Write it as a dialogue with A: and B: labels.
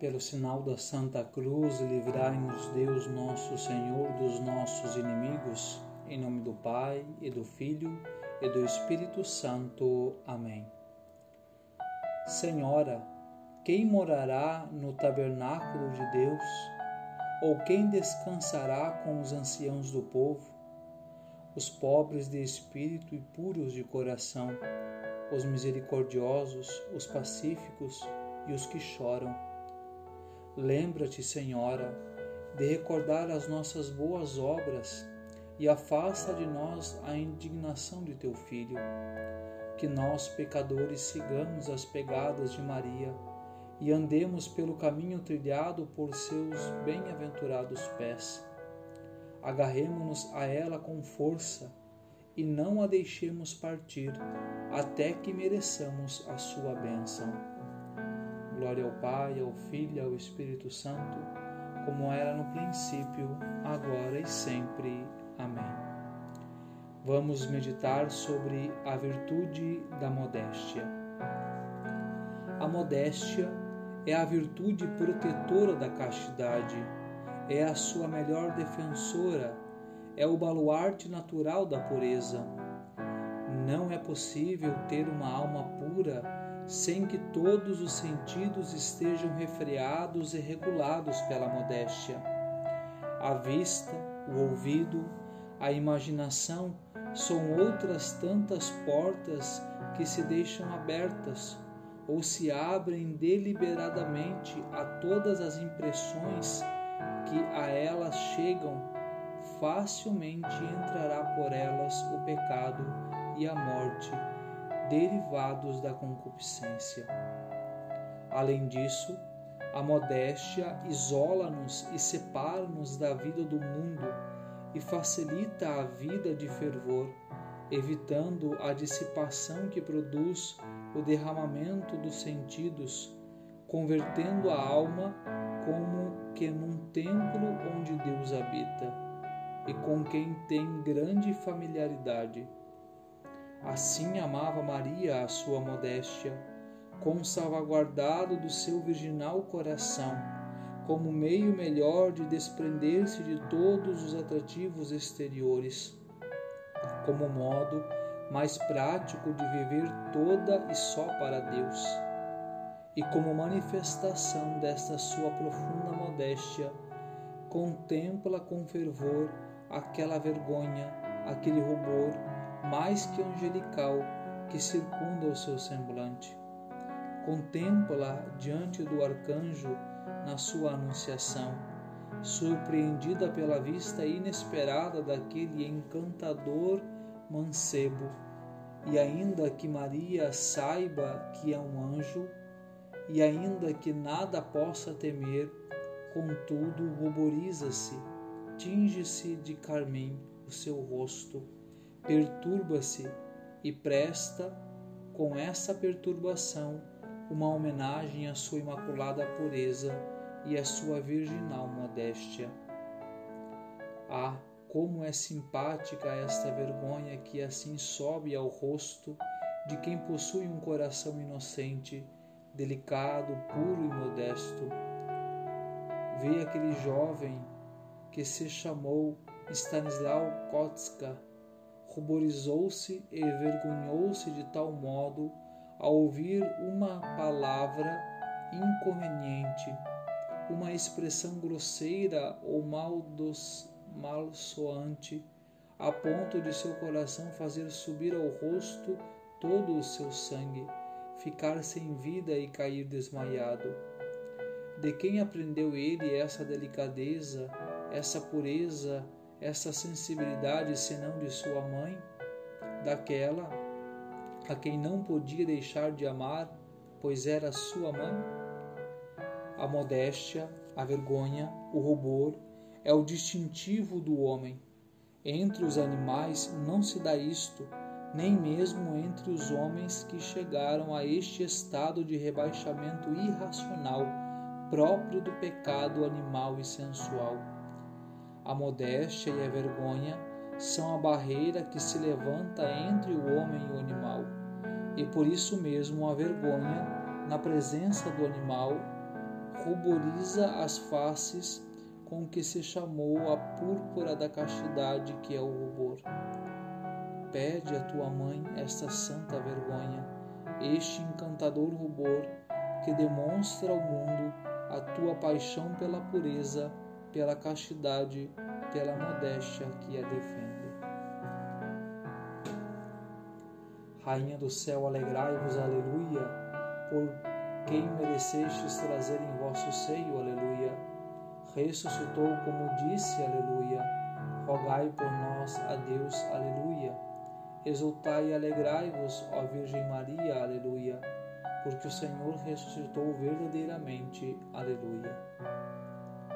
A: Pelo sinal da Santa Cruz, livrai-nos Deus nosso Senhor dos nossos inimigos, em nome do Pai e do Filho e do Espírito Santo. Amém. Senhora, quem morará no tabernáculo de Deus? Ou quem descansará com os anciãos do povo? Os pobres de espírito e puros de coração, os misericordiosos, os pacíficos e os que choram Lembra-te, Senhora, de recordar as nossas boas obras e afasta de nós a indignação de teu Filho. Que nós, pecadores, sigamos as pegadas de Maria e andemos pelo caminho trilhado por seus bem-aventurados pés. Agarremo-nos a ela com força e não a deixemos partir até que mereçamos a sua bênção. Glória ao Pai, ao Filho e ao Espírito Santo, como era no princípio, agora e sempre. Amém. Vamos meditar sobre a virtude da modéstia. A modéstia é a virtude protetora da castidade, é a sua melhor defensora, é o baluarte natural da pureza. Não é possível ter uma alma pura sem que todos os sentidos estejam refreados e regulados pela modéstia. A vista, o ouvido, a imaginação são outras tantas portas que se deixam abertas ou se abrem deliberadamente a todas as impressões que a elas chegam, facilmente entrará por elas o pecado e a morte derivados da concupiscência. Além disso, a modéstia isola-nos e separa-nos da vida do mundo e facilita a vida de fervor, evitando a dissipação que produz o derramamento dos sentidos, convertendo a alma como que num templo onde Deus habita e com quem tem grande familiaridade. Assim amava Maria a sua modéstia, com salvaguardado do seu virginal coração, como meio melhor de desprender-se de todos os atrativos exteriores, como modo mais prático de viver toda e só para Deus. E como manifestação desta sua profunda modéstia, contempla com fervor aquela vergonha, aquele rubor, mais que angelical que circunda o seu semblante. Contempla diante do arcanjo na sua anunciação, surpreendida pela vista inesperada daquele encantador mancebo, e ainda que Maria saiba que é um anjo, e ainda que nada possa temer, contudo ruboriza-se, tinge-se de carmim o seu rosto perturba-se e presta, com essa perturbação, uma homenagem à sua imaculada pureza e à sua virginal modéstia. Ah, como é simpática esta vergonha que assim sobe ao rosto de quem possui um coração inocente, delicado, puro e modesto. Vê aquele jovem que se chamou Stanislau Kotska ruborizou-se e envergonhou-se de tal modo ao ouvir uma palavra inconveniente, uma expressão grosseira ou maldos, malsoante, a ponto de seu coração fazer subir ao rosto todo o seu sangue, ficar sem vida e cair desmaiado. De quem aprendeu ele essa delicadeza, essa pureza, essa sensibilidade senão de sua mãe, daquela a quem não podia deixar de amar, pois era sua mãe? A modéstia, a vergonha, o rubor é o distintivo do homem. Entre os animais não se dá isto, nem mesmo entre os homens que chegaram a este estado de rebaixamento irracional próprio do pecado animal e sensual a modéstia e a vergonha são a barreira que se levanta entre o homem e o animal, e por isso mesmo a vergonha, na presença do animal, ruboriza as faces com que se chamou a púrpura da castidade que é o rubor. Pede à tua mãe esta santa vergonha, este encantador rubor que demonstra ao mundo a tua paixão pela pureza, pela castidade, pela modéstia que a defende. Rainha do céu, alegrai-vos, aleluia, por quem merecestes trazer em vosso seio, aleluia. Ressuscitou como disse, aleluia. Rogai por nós a Deus, aleluia. Exultai e alegrai-vos, ó Virgem Maria, aleluia, porque o Senhor ressuscitou verdadeiramente, aleluia.